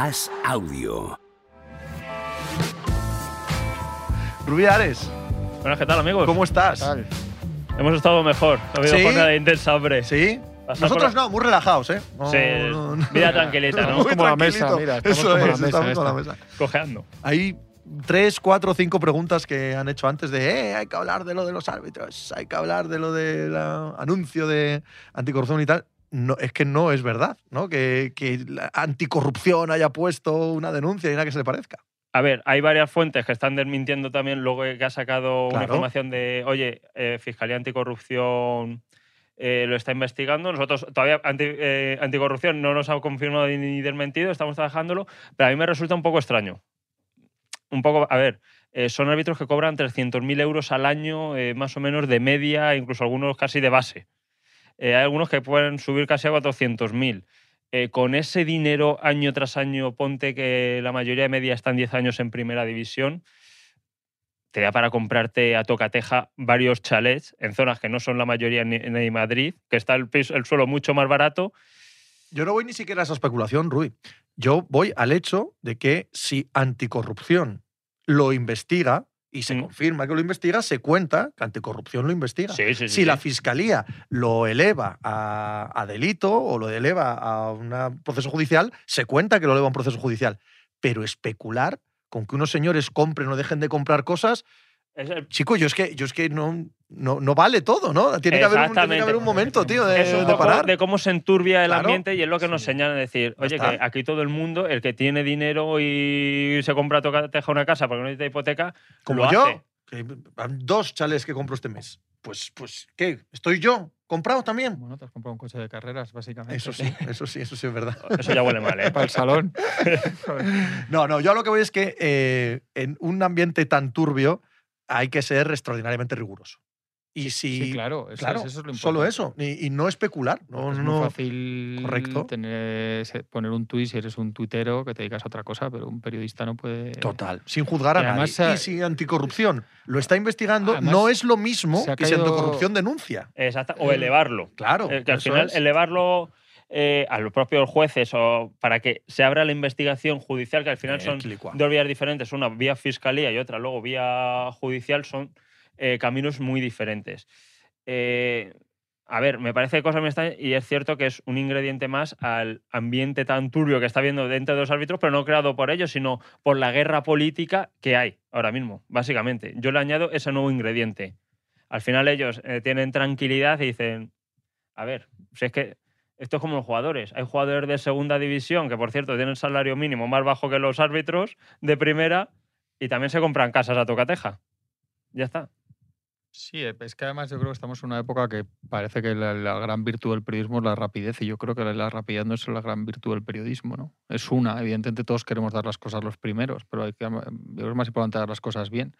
As Audio. Rubiares, Bueno, ¿qué tal, amigos? ¿cómo estás? Hemos estado mejor. Ha habido ¿Sí? jornada intensa, hombre. ¿Sí? Nosotros por- no, muy relajados, ¿eh? No, Sí, no, no. vida tranquilita, ¿no? Muy como la mesa, mira, estamos Eso como la es, mesa estamos con la esta. mesa. Cojeando. Hay tres, cuatro, cinco preguntas que han hecho antes de, eh, hay que hablar de lo de los árbitros, hay que hablar de lo del anuncio de anticorrupción y tal. No, es que no es verdad, ¿no? Que, que la anticorrupción haya puesto una denuncia y nada que se le parezca. A ver, hay varias fuentes que están desmintiendo también luego que ha sacado una información de, oye, eh, Fiscalía Anticorrupción eh, lo está investigando. Nosotros todavía anti- eh, Anticorrupción no nos ha confirmado ni desmentido, estamos trabajándolo, pero a mí me resulta un poco extraño. Un poco, a ver, son árbitros que cobran 300.000 euros al año, más o menos de media, incluso algunos casi de base. Eh, hay algunos que pueden subir casi a 400.000. Eh, con ese dinero año tras año, ponte que la mayoría de media están 10 años en primera división, te da para comprarte a tocateja varios chalets en zonas que no son la mayoría ni, Madrid, que está el, el suelo mucho más barato. Yo no voy ni siquiera a esa especulación, Rui. Yo voy al hecho de que si anticorrupción lo investiga y se Mm. confirma que lo investiga, se cuenta que anticorrupción lo investiga. Sí, sí, sí. si la fiscalía lo eleva a, a delito o lo eleva a un proceso judicial, se cuenta que lo eleva a un proceso judicial. Pero especular con que unos señores compren o dejen de comprar cosas, chico, yo es que, yo es que no, no, no vale todo, ¿no? Tiene que, haber un, tiene que haber un momento, tío, de, es un de parar. de cómo se enturbia el Claro. ambiente y es lo que nos Sí. señalan decir, oye, que aquí todo el mundo, el que tiene dinero y se compra a tocateja una casa porque no necesita hipoteca, Como lo yo, hace. que van dos chales que compro este mes. Pues, pues, ¿qué? ¿Estoy yo? ¿Comprado también? Bueno, te has comprado un coche de carreras, básicamente. Eso sí, eso sí, eso sí es verdad. Eso ya huele mal, ¿eh? Para el salón. No, no, yo a lo que voy es que eh, en un ambiente tan turbio hay que ser extraordinariamente riguroso. Y si. sí, claro. Eso, claro, es, eso es lo solo eso. Y, y no especular. No, es no, muy fácil Correcto. tener, poner un tuit si eres un tuitero que te dedicas a otra cosa, pero un periodista no puede. Total, sin juzgar a Y además nadie. Y si anticorrupción lo está investigando, Además, no es lo mismo que si anticorrupción denuncia. Exacto. O elevarlo. Claro. Eh, que al final es. elevarlo eh, a los propios jueces o para que se abra la investigación judicial, que al final son dos vías diferentes, una vía fiscalía y otra luego vía judicial, son eh, caminos muy diferentes. Eh, a ver, me parece que cosas me están y es cierto que es un ingrediente más al ambiente tan turbio que está habiendo dentro de los árbitros, pero no creado por ellos, sino por la guerra política que hay ahora mismo, básicamente. Yo le añado ese nuevo ingrediente. Al final ellos eh, tienen tranquilidad y dicen, a ver, si es que esto es como los jugadores. Hay jugadores de segunda división que, por cierto, tienen salario mínimo más bajo que los árbitros de primera y también se compran casas a tocateja. Ya está. Sí, eh, es que además yo creo que estamos en una época que parece que la, gran virtud del periodismo es la rapidez y yo creo que la, la rapidez no es la gran virtud del periodismo, ¿no? Es una, evidentemente todos queremos dar las cosas los primeros, pero hay que, yo creo que es más importante dar las cosas bien.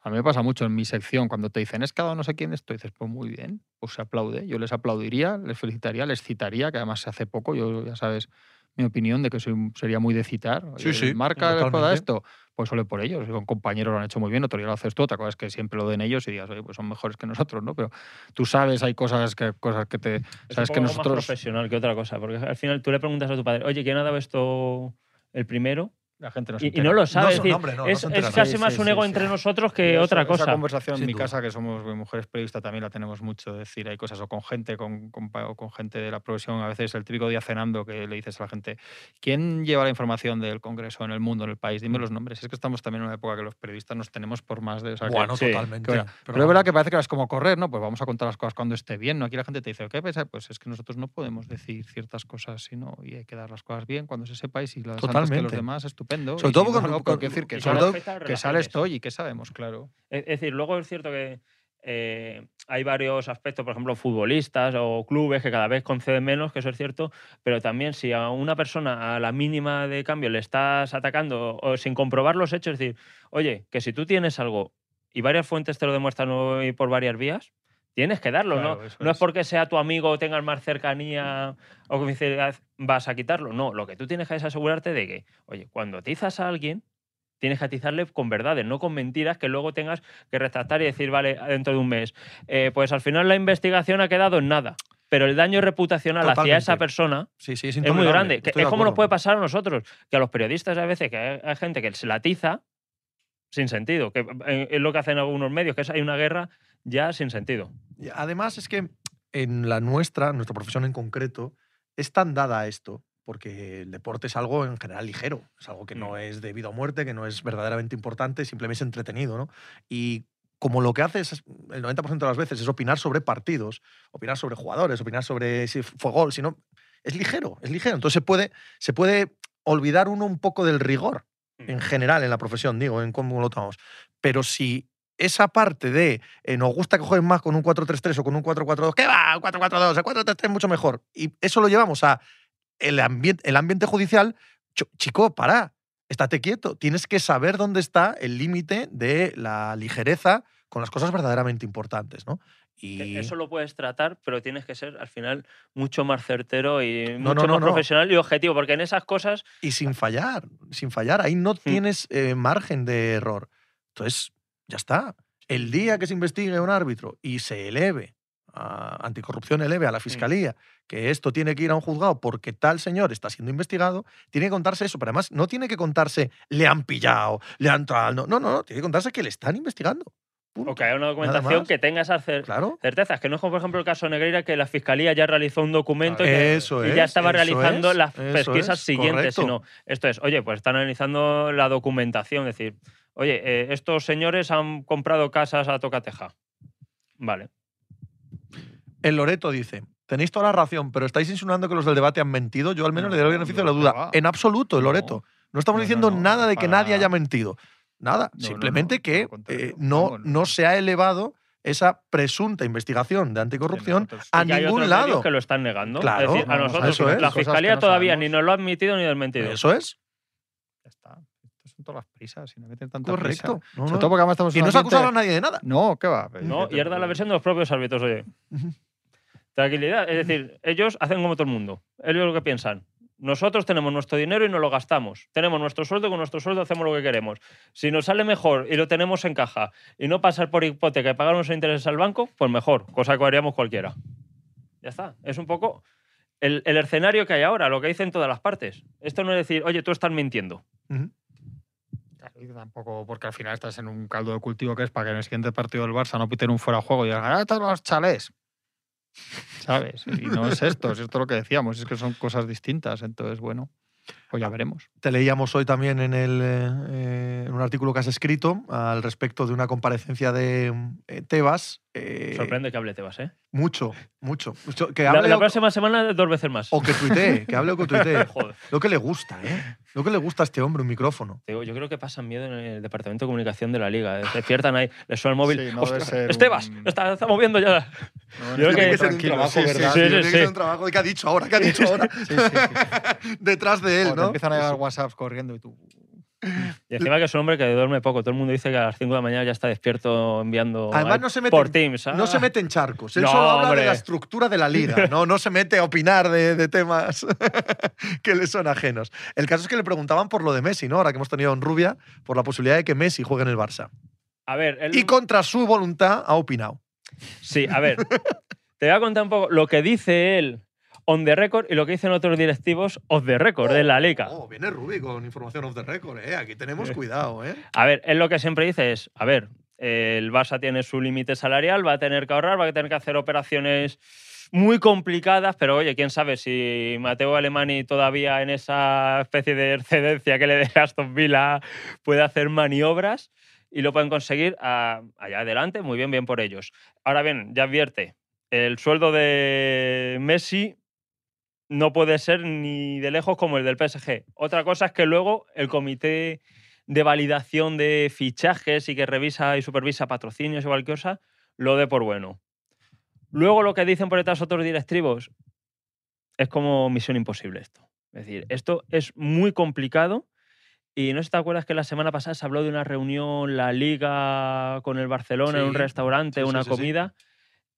A mí me pasa mucho en mi sección cuando te dicen es cada no sé quién esto, dices, pues muy bien, pues se aplaude. Yo les aplaudiría, les felicitaría, les citaría, que además se hace poco, yo ya sabes mi opinión de que soy, sería muy de citar. Sí, sí, Marca totalmente. esto, pues solo por ellos. Son compañeros lo han hecho muy bien, otro día lo haces tú, otra cosa es que siempre lo den ellos y digas, oye, pues son mejores que nosotros, ¿no? Pero tú sabes, hay cosas que, cosas que te. Es Sabes un que poco más nosotros. profesional que otra cosa, porque al final tú le preguntas a tu padre, oye, ¿quién ha dado esto el primero? La gente no se Y, no lo sabe. No, es no, decir, hombre, no, no es, casi Sí, más sí, un ego sí. entre nosotros que Esa- otra Esa cosa. conversación Sin en mi duda. casa, que somos mi mujer es periodista, también la tenemos mucho. Es decir, hay cosas o con gente, con, con, o con gente de la profesión. A veces el típico día cenando que le dices a la gente, ¿quién lleva la información del Congreso en el mundo, en el país? Dime los nombres. Es que estamos también en una época que los periodistas nos tenemos por más de. o sea, Bueno, totalmente. que- pero, es verdad que parece que es como correr, ¿no? Pues vamos a contar las cosas cuando esté bien, ¿no? Aquí la gente te dice, ¿qué pasa? Pues es que nosotros no podemos decir ciertas cosas, sino y hay que dar las cosas bien cuando se sepa y si las antes que los Totalmente. demás, estupendo. Sobre y todo porque- no, porque- quiero decir que sobre todo sale, que y que sabemos, claro. Es es decir, luego es cierto que eh, hay varios aspectos, por ejemplo, futbolistas o clubes que cada vez conceden menos, que eso es cierto, pero también si a una persona a la mínima de cambio le estás atacando o sin comprobar los hechos, es decir, oye, que si tú tienes algo y varias fuentes te lo demuestran hoy por varias vías, tienes que darlo, Claro, ¿no? No es porque sea tu amigo o tengas más cercanía o confidencialidad vas a quitarlo, no, lo que tú tienes que es asegurarte de que, oye, cuando atizas a alguien, tienes que atizarle con verdades, no con mentiras que luego tengas que retractar y decir, vale, dentro de un mes. Eh, pues al final la investigación ha quedado en nada. pero el daño reputacional hacia esa persona Sí, sí, es es muy grande. Que es como nos puede pasar a nosotros, que a los periodistas a veces, que hay, hay gente que se latiza sin sentido, que eh, es lo que hacen algunos medios, que es hay una guerra ya sin sentido. Además, es que en la nuestra, nuestra profesión en concreto, es tan dada a esto, porque el deporte es algo en general ligero, es algo que no Mm. es de vida o muerte, que no es verdaderamente importante, simplemente es entretenido, ¿no? Y como lo que haces es- el 90% de las veces es opinar sobre partidos, opinar sobre jugadores, opinar sobre si fue gol, si no, es ligero, es ligero. Entonces se puede, se puede olvidar uno un poco del rigor en general en la profesión, digo, en cómo lo tomamos. Pero si esa parte de eh, nos gusta que jueguen más con un 4-3-3 o con un 4-4-2, ¿qué va? Un 4-4-2, el 4-3-3 es mucho mejor. Y eso lo llevamos a el, ambiente, el ambiente judicial. Ch- Chico, para, estate quieto. Tienes que saber dónde está el límite de la ligereza con las cosas verdaderamente importantes, ¿no? Y Eso lo puedes tratar, pero tienes que ser al final mucho más certero y No, mucho no, no, más profesional y objetivo, porque en esas cosas y sin fallar, sin fallar. Ahí no tienes eh, margen de error. Entonces, ya está. El día que se investigue un árbitro y se eleve, a anticorrupción eleve a la fiscalía, que esto tiene que ir a un juzgado porque tal señor está siendo investigado, tiene que contarse eso. Pero además, no tiene que contarse le han pillado, le han tal. No, no, no. Tiene que contarse que le están investigando. Punto. o que haya una documentación que tenga esas cer- Claro. certezas, que no es como por ejemplo el caso Negreira, que la fiscalía ya realizó un documento y, que- Eso y ya es, estaba eso realizando es, las pesquisas es, siguientes, sino esto es, oye, pues están analizando la documentación, es decir, oye, eh, estos señores han comprado casas a tocateja. Vale. El Loreto dice, tenéis toda la razón, pero estáis insinuando que los del debate han mentido. Yo al menos No, le doy el beneficio de la duda. En absoluto, el. Loreto. No estamos No, diciendo no, nada de que nadie haya mentido. Nada. Simplemente no, que eh, no, no se ha elevado esa presunta investigación de anticorrupción a Y hay ningún otros lado. que lo están negando. Claro, es decir, a nosotros eso es. la fiscalía no todavía sabemos. ni nos lo ha admitido ni desmentido. Eso es. Ya está. Todas las prisas, tanta Correcto. prisa. No, Sobre no. todo porque además estamos en Y no se ha ambiente- acusado a nadie de nada. No, ¿qué va? No, y es da la versión de los propios árbitros, oye. Tranquilidad. Es decir, ellos hacen como todo el mundo. Ellos lo que piensan. Nosotros tenemos nuestro dinero y no lo gastamos. Tenemos nuestro sueldo y con nuestro sueldo hacemos lo que queremos. Si nos sale mejor y lo tenemos en caja y no pasar por hipoteca y pagar nuestros intereses al banco, pues mejor, cosa que haríamos cualquiera. Ya está. Es un poco el, el escenario que hay ahora, lo que dicen todas las partes. Esto no es decir, oye, tú estás mintiendo. Y tampoco, porque al final estás en un caldo de cultivo que es para que en el siguiente partido del Barça no piten un fuera juego y digan, ah, todos los chalés. ¿Sabes? Y no es esto, es esto lo que decíamos, es que son cosas distintas. Entonces, bueno, pues ya veremos. Te leíamos hoy también en, el, eh, eh, en un artículo que has escrito al respecto de una comparecencia de eh, Tebas. eh, Sorprende que hable Tebas, ¿eh? Mucho, mucho. mucho. Que La, hable la o- próxima semana dos veces más. o que tuitee, que hable o que tuitee. Joder. Lo que le gusta, ¿eh? Lo que le gusta a este hombre, un micrófono. Digo, yo creo que pasan miedo en el departamento de comunicación de la liga. despiertan ahí, les suena el móvil. Sí, no debe "Ostras, ser Estebas, un- está, está moviendo ya. No, Yo creo no, que- Tiene que ser un tranquilo, trabajo, sí, sí, ¿verdad? sí, Tiene sí, que sí. ser un trabajo qué ha dicho ahora, qué ha dicho ahora. Sí, sí, sí. Detrás de él, ¿no? empiezan a llegar WhatsApps corriendo y tú. Y encima que es un hombre que duerme poco. Todo el mundo dice que a las 5 de la mañana ya está despierto enviando Además, no se mete por en- Teams. No se Ah. mete en charcos. Él No, solo habla hombre. de la estructura de la liga. No, no se mete a opinar de, de temas que le son ajenos. El caso es que le preguntaban por lo de Messi, ¿no? Ahora que hemos tenido en Rubia, por la posibilidad de que Messi juegue en el Barça. A ver, él- Y contra su voluntad ha opinado. sí, a ver. te voy a contar un poco lo que dice él on the record y lo que dicen otros directivos off the record de la liga. Oh, viene Rubi con información off the record, ¿eh? Aquí tenemos cuidado, ¿eh? A ver, él lo que siempre dice es, a ver, eh, el Barça tiene su límite salarial, va a tener que ahorrar, va a tener que hacer operaciones muy complicadas, pero oye, quién sabe si Mateo Alemani todavía en esa especie de excedencia que le dé Aston Villa puede hacer maniobras y lo pueden conseguir a- allá adelante, muy bien, bien por ellos. Ahora bien, ya advierte, el sueldo de Messi no puede ser ni de lejos como el del PSG. Otra cosa es que luego el comité de validación de fichajes y que revisa y supervisa patrocinios y cualquier cosa, lo dé por bueno. Luego lo que dicen por detrás otros directivos es como misión imposible esto. Es decir, esto es muy complicado y no sé si te acuerdas que la semana pasada se habló de una reunión, la liga con el Barcelona en un restaurante, sí, sí, una comida.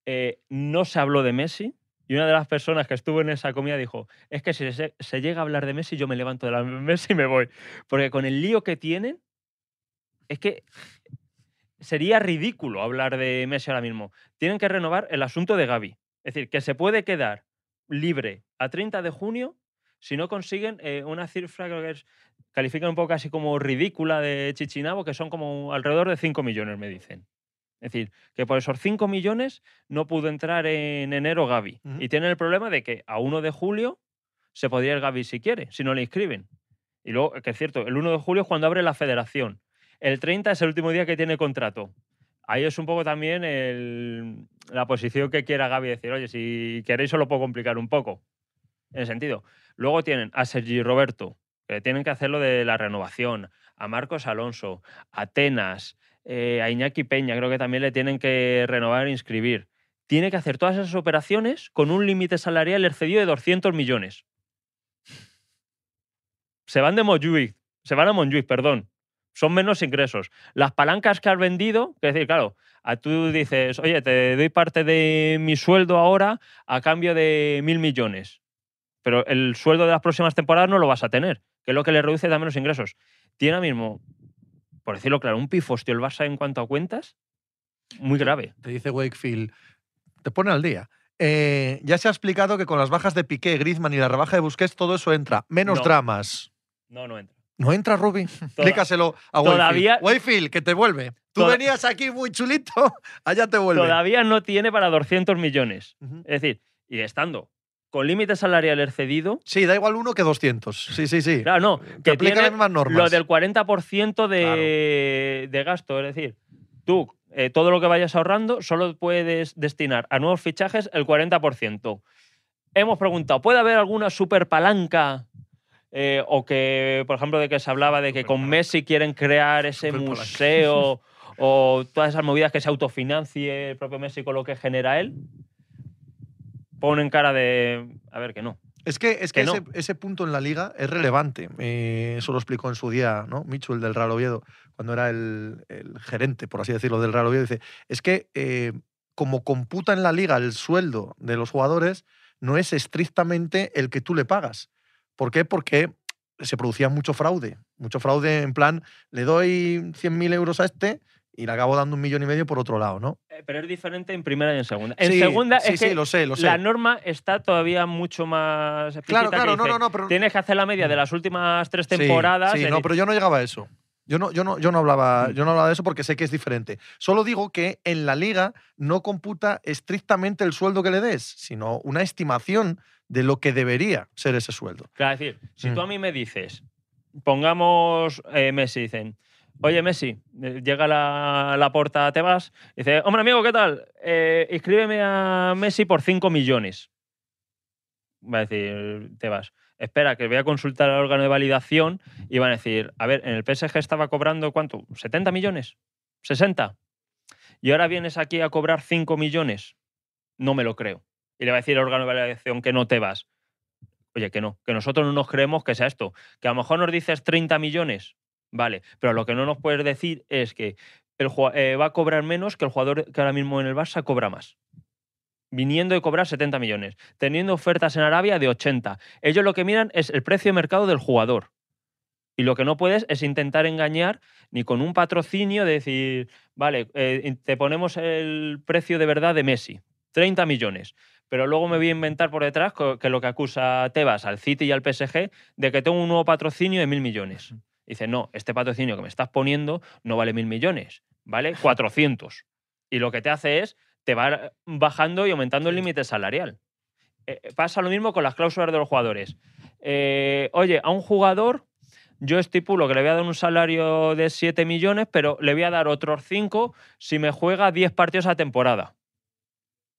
Eh, no se habló de Messi. Y una de las personas que estuvo en esa comida dijo, es que si se, llega a hablar de Messi, yo me levanto de la mesa y me voy. Porque con el lío que tienen, es que sería ridículo hablar de Messi ahora mismo. Tienen que renovar el asunto de Gaby. Es decir, que se puede quedar libre a 30 de junio si no consiguen eh, una cifra que califican un poco casi como ridícula de Chichinabo, que son como alrededor de 5 millones, me dicen. Es decir, que por esos 5 millones no pudo entrar en enero Gaby. Y tienen el problema de que a 1 de julio se podría ir Gaby si quiere, si no le inscriben. Y luego, que es cierto, el 1 de julio es cuando abre la federación. El 30 es el último día que tiene contrato. Ahí es un poco también el- la posición que quiera Gaby decir, oye, si queréis os lo puedo complicar un poco. En ese sentido. Luego tienen a Sergi Roberto, que tienen que hacer lo de la renovación, a Marcos Alonso, a Tenas, eh, a Iñaki Peña, creo que también le tienen que renovar e inscribir. Tiene que hacer todas esas operaciones con un límite salarial excedido de 200 millones. Se van de Montjuic, se van a Montjuic, perdón. Son menos ingresos. Las palancas que has vendido, es decir, claro, a tú dices, oye, te doy parte de mi sueldo ahora a cambio de mil millones. Pero el sueldo de las próximas temporadas no lo vas a tener, que es lo que le reduce también los ingresos. Tiene ahora mismo, por decirlo claro, un pifostio el Barça en cuanto a cuentas muy grave. Te dice Wakefield, te pone al día. Eh, ya se ha explicado que con las bajas de Piqué, Griezmann y la rebaja de Busquets todo eso entra. Menos No. dramas. No, no entra. ¿No entra, Rubi? Explícaselo a todavía- Wakefield. Wakefield, que te vuelve. Tú Toda- venías aquí muy chulito, allá te vuelve. Todavía no tiene para 200 millones. Es decir, y estando con límite salarial excedido, Sí, da igual uno que 200. Sí, sí, sí. claro, no, que que las mismas normas. lo del 40% de, de gasto. Es decir, tú, eh, todo lo que vayas ahorrando, solo puedes destinar a nuevos fichajes el 40%. Hemos preguntado, ¿puede haber alguna super palanca? eh, o que, por ejemplo, de que se hablaba de que con. Messi quieren crear ese museo o todas esas movidas que se autofinancie el propio Messi con lo que genera él. Ponen cara de. A ver, que no. Es que, es que, Que no. ese, ese punto en la liga es relevante. Eh, eso lo explicó en su día, ¿no? Michu, el del Real Oviedo, cuando era el, el gerente, por así decirlo, del Real Oviedo. Dice, es que eh, como computa en la liga el sueldo de los jugadores, no es estrictamente el que tú le pagas. ¿Por qué? Porque se producía mucho fraude. Mucho fraude en plan, le doy 100.000 euros a este y le acabo dando un millón y medio por otro lado, ¿no? Eh, Pero es diferente en primera y en segunda. En Sí, segunda sí, es sí, que lo sé, lo sé. la norma está todavía mucho más explícita. Claro, claro, no, no, no, pero Tienes que hacer la media de las últimas tres temporadas. Sí, no, pero yo no llegaba a eso. Yo no, yo no, yo no hablaba, Mm. yo no hablaba de eso porque sé que es diferente. Solo digo que en la liga no computa estrictamente el sueldo que le des, sino una estimación de lo que debería ser ese sueldo. Claro, es decir, si Mm. tú a mí me dices, pongamos eh, Messi, dicen, oye Messi, eh, llega la, la porta, te vas, dice, hombre amigo, ¿qué tal? Eh, inscríbeme a Messi por 5 millones. Va a decir, te vas. Espera, que voy a consultar al órgano de validación y van a decir, a ver, en el PSG estaba cobrando cuánto? ¿70 millones? ¿60? Y ahora vienes aquí a cobrar 5 millones. No me lo creo. Y le va a decir al órgano de validación que no te vas. Oye, que no, que nosotros no nos creemos que sea esto. Que a lo mejor nos dices 30 millones, vale, pero lo que no nos puedes decir es que el, eh, va a cobrar menos que el jugador que ahora mismo en el Barça cobra más. Viniendo de cobrar 70 millones, teniendo ofertas en Arabia de 80. Ellos lo que miran es el precio de mercado del jugador. Y lo que no puedes es intentar engañar ni con un patrocinio de decir, vale, eh, te ponemos el precio de verdad de Messi, 30 millones. Pero luego me voy a inventar por detrás que lo que acusa Tebas al City y al PSG de que tengo un nuevo patrocinio de mil millones. Dice, no, este patrocinio que me estás poniendo no vale mil millones, vale 400. Y lo que te hace es, te va bajando y aumentando el límite salarial. Eh, pasa lo mismo con las cláusulas de los jugadores. Eh, oye, a un jugador yo estipulo que le voy a dar un salario de 7 millones, pero le voy a dar otros 5 si me juega 10 partidos a temporada.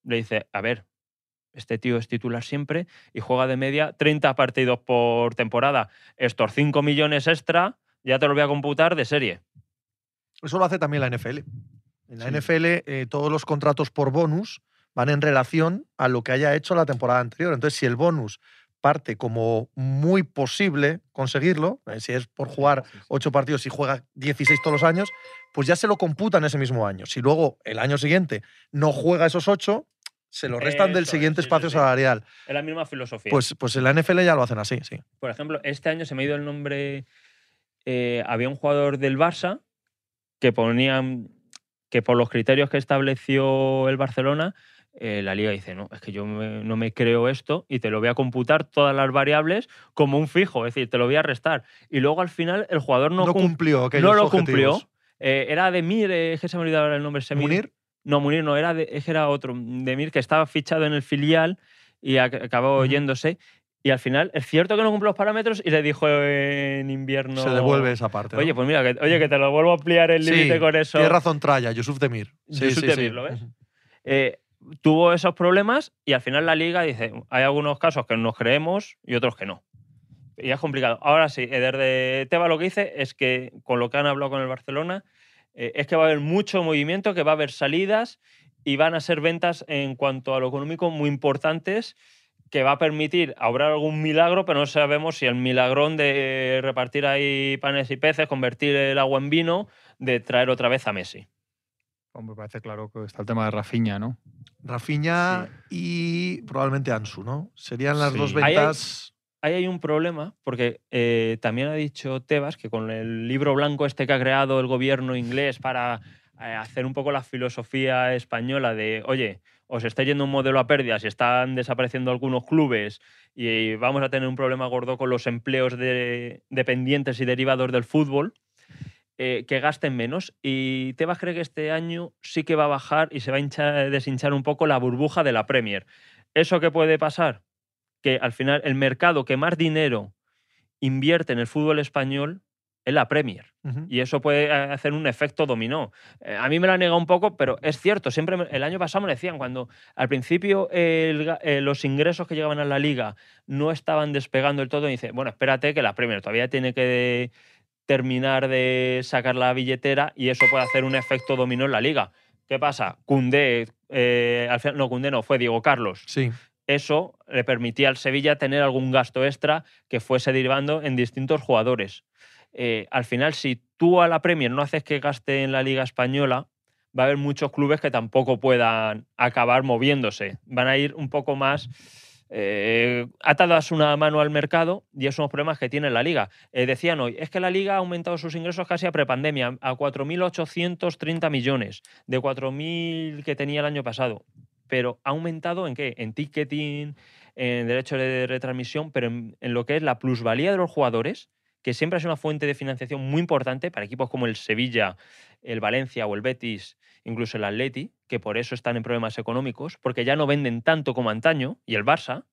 Le dice, a ver, este tío es titular siempre y juega de media 30 partidos por temporada. Estos 5 millones extra ya te los voy a computar de serie. Eso lo hace también la NFL. En la Sí. NFL eh, todos los contratos por bonus van en relación a lo que haya hecho la temporada anterior. Entonces, si el bonus parte como muy posible conseguirlo, eh, si es por jugar ocho partidos y juega 16 todos los años, pues ya se lo computan ese mismo año. Si luego el año siguiente no juega esos ocho, se lo restan del Eso siguiente sí, espacio sí. salarial. Es la misma filosofía. Pues, pues en la NFL ya lo hacen así, sí. Por ejemplo, este año se me ha ido el nombre. eh, había un jugador del Barça que ponían que por los criterios que estableció el Barcelona eh, la liga dice, no, es que yo me- no me creo esto y te lo voy a computar todas las variables como un fijo, es decir, te lo voy a restar. Y luego al final el jugador no, No, cum- cumplió no lo objetivos. cumplió. Eh, era Demir, eh, es que se me ahora el nombre. Semir. ¿Munir? No, Munir no, era, de- era otro. Demir que estaba fichado en el filial y ac- acabó Ujú. yéndose. Y al final, es cierto que no cumple los parámetros y le dijo en invierno. Se devuelve esa parte. ¿no? Oye, pues mira, que, oye, que te lo vuelvo a ampliar el Sí, límite con eso. Tiene razón Traya, Yusuf Demir. Sí, Yusuf sí, Demir. ¿lo ves? Eh, tuvo esos problemas y al final la liga dice, hay algunos casos que nos creemos y otros que no. Y es complicado. Ahora sí, Eder de Teba lo que dice es que con lo que han hablado con el Barcelona, eh, es que va a haber mucho movimiento, que va a haber salidas y van a ser ventas en cuanto a lo económico muy importantes que va a permitir obrar algún milagro, pero no sabemos si el milagrón de repartir ahí panes y peces, convertir el agua en vino, de traer otra vez a Messi. Hombre, parece claro que está el tema de Rafinha, ¿no? Rafinha y probablemente Ansu, ¿no? Serían las Sí. dos Ahí hay- ventas. Ahí hay un problema, porque eh, también ha dicho Tebas que con el libro blanco este que ha creado el gobierno inglés para eh, hacer un poco la filosofía española de, oye, os está yendo un modelo a pérdidas y están desapareciendo algunos clubes y vamos a tener un problema gordo con los empleos de- dependientes y derivados del fútbol, eh, que gasten menos. Y Tebas cree que este año sí que va a bajar y se va a hinchar- deshinchar un poco la burbuja de la Premier. ¿Eso qué puede pasar? Que al final el mercado que más dinero invierte en el fútbol español es la Premier. Y eso puede eh, hacer un efecto dominó. Eh, a mí me lo ha negado un poco, pero es cierto. Siempre me- el año pasado me decían, cuando al principio el eh, los ingresos que llegaban a la liga no estaban despegando del todo, y dice, bueno, espérate que la Premier todavía tiene que terminar de sacar la billetera y eso puede hacer un efecto dominó en la liga. ¿Qué pasa? Cundé, al final, no, Cundé no, fue Diego Carlos Sí. Eso le permitía al Sevilla tener algún gasto extra que fuese derivando en distintos jugadores. Eh, al final, si tú a la Premier no haces que gaste en la Liga Española, va a haber muchos clubes que tampoco puedan acabar moviéndose. Van a ir un poco más eh, atadas una mano al mercado y esos son los problemas que tiene la Liga. Eh, decían hoy, es que la Liga ha aumentado sus ingresos casi a prepandemia, a 4.830 millones, de 4.000 que tenía el año pasado pero ha aumentado en qué? En ticketing, en derechos de retransmisión, pero en, lo que es la plusvalía de los jugadores, que siempre es una fuente de financiación muy importante para equipos como el Sevilla, el Valencia o el Betis, incluso el Atleti, que por eso están en problemas económicos, porque ya no venden tanto como antaño, y el Barça,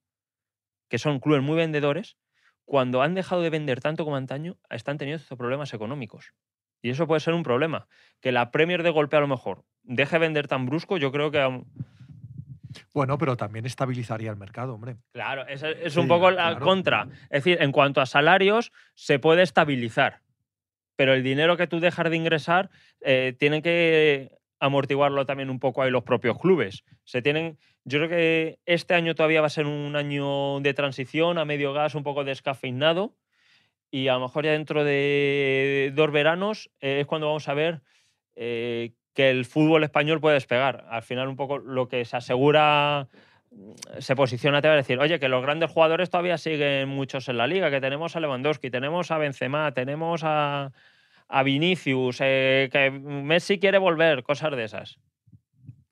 que son clubes muy vendedores, cuando han dejado de vender tanto como antaño, están teniendo estos problemas económicos. Y eso puede ser un problema. Que la Premier de golpe a lo mejor deje de vender tan brusco, yo creo que Bueno, pero también estabilizaría el mercado, hombre. Claro, es, es Sí, un poco la claro. contra. Es decir, en cuanto a salarios, se puede estabilizar. Pero el dinero que tú dejas de ingresar, eh, tienen que amortiguarlo también un poco ahí los propios clubes. Se tienen. Yo creo que este año todavía va a ser un año de transición a medio gas, un poco descafeinado. Y a lo mejor ya dentro de dos veranos eh, es cuando vamos a ver eh, que el fútbol español puede despegar. Al final, un poco lo que se asegura mm, se posiciona te va a decir, oye, que los grandes jugadores todavía siguen muchos en la liga, que tenemos a Lewandowski, tenemos a Benzema, tenemos a, a Vinicius, eh, que Messi quiere volver, cosas de esas.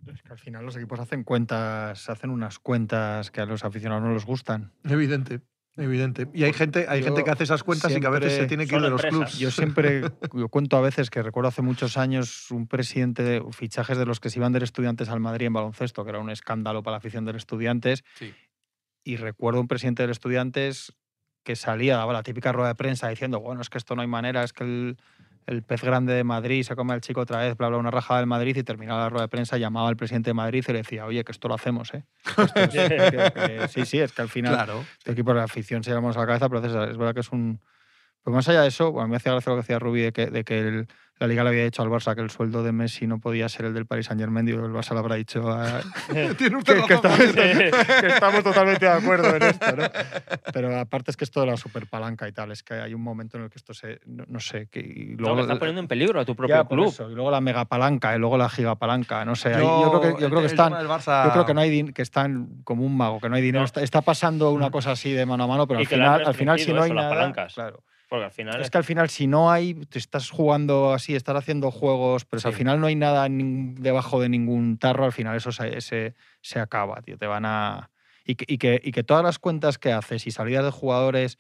Es que al final los equipos hacen cuentas, hacen unas cuentas que a los aficionados no les gustan. Evidente, evidente. Y hay gente, hay Yo gente que hace esas cuentas y que a veces se tiene que ir de los clubs. Yo siempre yo cuento a veces que recuerdo hace muchos años un presidente de fichajes de los que se iban del estudiantes al Madrid en baloncesto, que era un escándalo para la afición del estudiantes. Sí. Y recuerdo un presidente del estudiantes que salía, daba la típica rueda de prensa diciendo, bueno, es que esto no hay manera, es que el, el pez grande de Madrid se come al chico otra vez, bla, bla, una rajada del Madrid y terminaba la rueda de prensa, llamaba al presidente de Madrid y le decía, oye, que esto lo hacemos, ¿eh? Esto es- que- que- sí, sí, es que al final Claro. este equipo de la afición se llevamos a la cabeza, pero es, es verdad que es un... Pues más allá de eso, bueno, me hacía gracia lo que decía Rubí de que, de que el- la Liga le había dicho al Barça que el sueldo de Messi no podía ser el del Paris Saint Germain, digo, el Barça le habrá dicho a- Tiene usted que, que razón. estamos, que estamos totalmente de acuerdo en esto, ¿no? Pero aparte es que esto de la superpalanca y tal, es que hay un momento en el que esto se... No, no sé, que... Y luego estás poniendo en peligro a tu propio ya, club. eso, y luego la megapalanca y luego la gigapalanca, no sé. ahí yo, creo que, yo creo que están... Barça- Yo creo que no hay din- que están como un mago, que no hay dinero. No. Está, está pasando una cosa así de mano a mano, pero Y al final, al final si no hay eso, las nada, palancas. claro. Porque al final. Es que al final, si no hay, te estás jugando así, estás haciendo juegos, pero si al final no hay nada debajo de ningún tarro, al final eso se, se- se acaba, tío. Te van a. Y que, y, que, y que todas las cuentas que haces y salidas de jugadores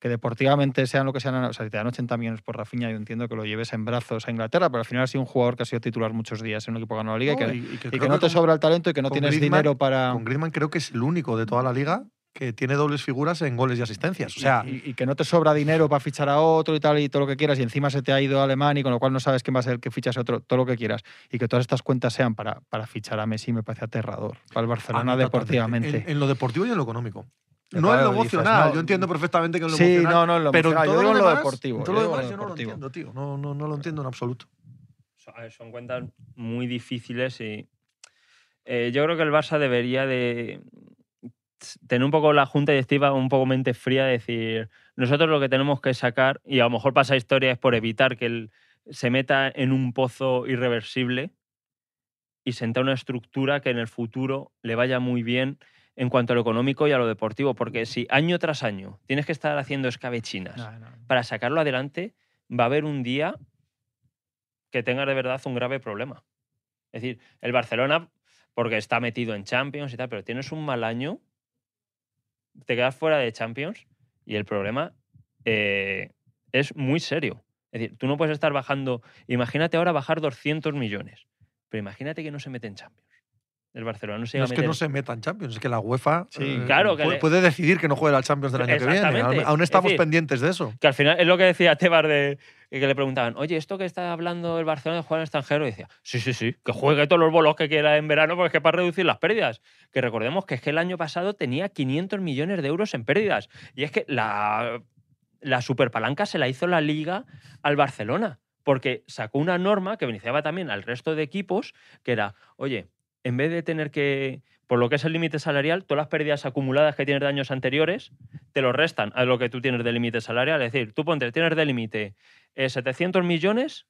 que deportivamente sean lo que sean, o sea, si te dan 80 millones por Rafinha, yo entiendo que lo lleves en brazos a Inglaterra, pero al final ha sido un jugador que ha sido titular muchos días en un equipo que ganó la liga y No, que, y- y que y creo que no te con- sobra el talento y que no tienes Griezmann- dinero para. Con Griezmann creo que es el único de toda la liga que tiene dobles figuras en goles y asistencias. O sea, y, y que no te sobra dinero para fichar a otro y tal y todo lo que quieras y encima se te ha ido a Alemania y con lo cual no sabes quién va a ser el que fichas a otro, todo lo que quieras y que todas estas cuentas sean para, para fichar a Messi me parece aterrador para el Barcelona mí deportivamente. En, en lo deportivo y en lo económico. No en claro, lo dices, emocional. no, yo entiendo perfectamente que en lo sí, emocional. no, no, en lo pero en emocional, todo yo digo lo en lo demás, deportivo. en todo yo lo digo en demás yo no lo entiendo, tío. No, no, no lo entiendo en absoluto. Son cuentas muy difíciles y eh, yo creo que el Barça debería de tener un poco la junta directiva un poco mente fría, decir, nosotros lo que tenemos que sacar, y a lo mejor pasa historia es por evitar que él se meta en un pozo irreversible y sentar una estructura que en el futuro le vaya muy bien en cuanto a lo económico y a lo deportivo, porque si año tras año tienes que estar haciendo escabechinas No, no. para sacarlo adelante, va a haber un día que tenga de verdad un grave problema. Es decir, el Barcelona, porque está metido en Champions y tal, pero tienes un mal año, te quedas fuera de Champions y el problema eh, es muy serio. Es decir, tú no puedes estar bajando, imagínate ahora bajar 200 millones, pero imagínate que no se mete en Champions. El Barcelona no se No es que no se meta en Champions, es que la UEFA Sí, eh, claro, que puede, decidir que no juegue al Champions del año que viene. Aún, aún Es estamos decir, pendientes de eso. Que al final es lo que decía Tebar de que le preguntaban, oye, ¿esto que está hablando el Barcelona de jugar en extranjero? Y decía, sí, sí, sí, que juegue todos los bolos que quiera en verano, porque es que para reducir las pérdidas. Que recordemos que es que el año pasado tenía 500 millones de euros en pérdidas. Y es que la, la superpalanca se la hizo la liga al Barcelona, porque sacó una norma que beneficiaba también al resto de equipos, que era, oye, en vez de tener que, por lo que es el límite salarial, todas las pérdidas acumuladas que tienes de años anteriores, te lo restan a lo que tú tienes de límite salarial. Es decir, tú ponte, tienes de límite eh, 700 millones,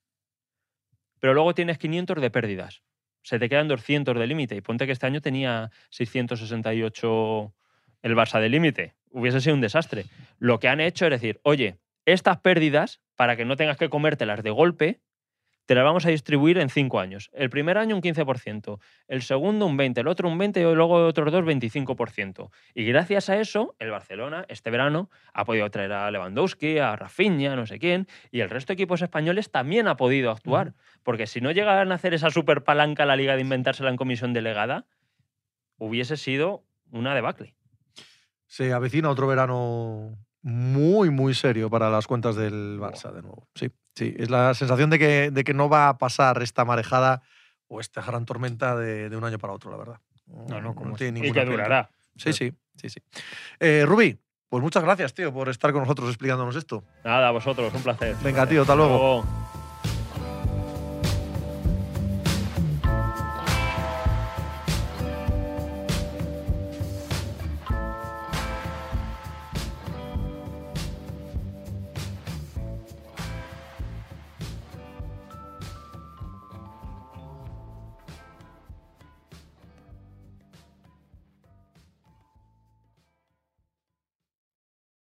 pero luego tienes 500 de pérdidas. Se te quedan 200 de límite. Y ponte que este año tenía 668 el Barça de límite. Hubiese sido un desastre. Lo que han hecho es decir, oye, estas pérdidas, para que no tengas que comértelas de golpe, te las vamos a distribuir en cinco años. El primer año un 15%, el segundo un 20%, el otro un 20% y luego otros dos 25%. Y gracias a eso, el Barcelona este verano ha podido traer a Lewandowski, a Rafinha, no sé quién, y el resto de equipos españoles también ha podido actuar. Porque si no llegaran a hacer esa super palanca a la liga de inventársela en comisión delegada, hubiese sido una debacle. Se avecina otro verano muy, muy serio para las cuentas del Barça de nuevo. Sí, sí. Es la sensación de que, de que no va a pasar esta marejada o esta gran tormenta de, de un año para otro, la verdad. No, no, como tiene Y que durará. Sí, sí, sí, sí. Eh, Rubí, pues muchas gracias, tío, por estar con nosotros explicándonos esto. Nada, a vosotros, un placer. Venga, tío, hasta luego. Hasta luego.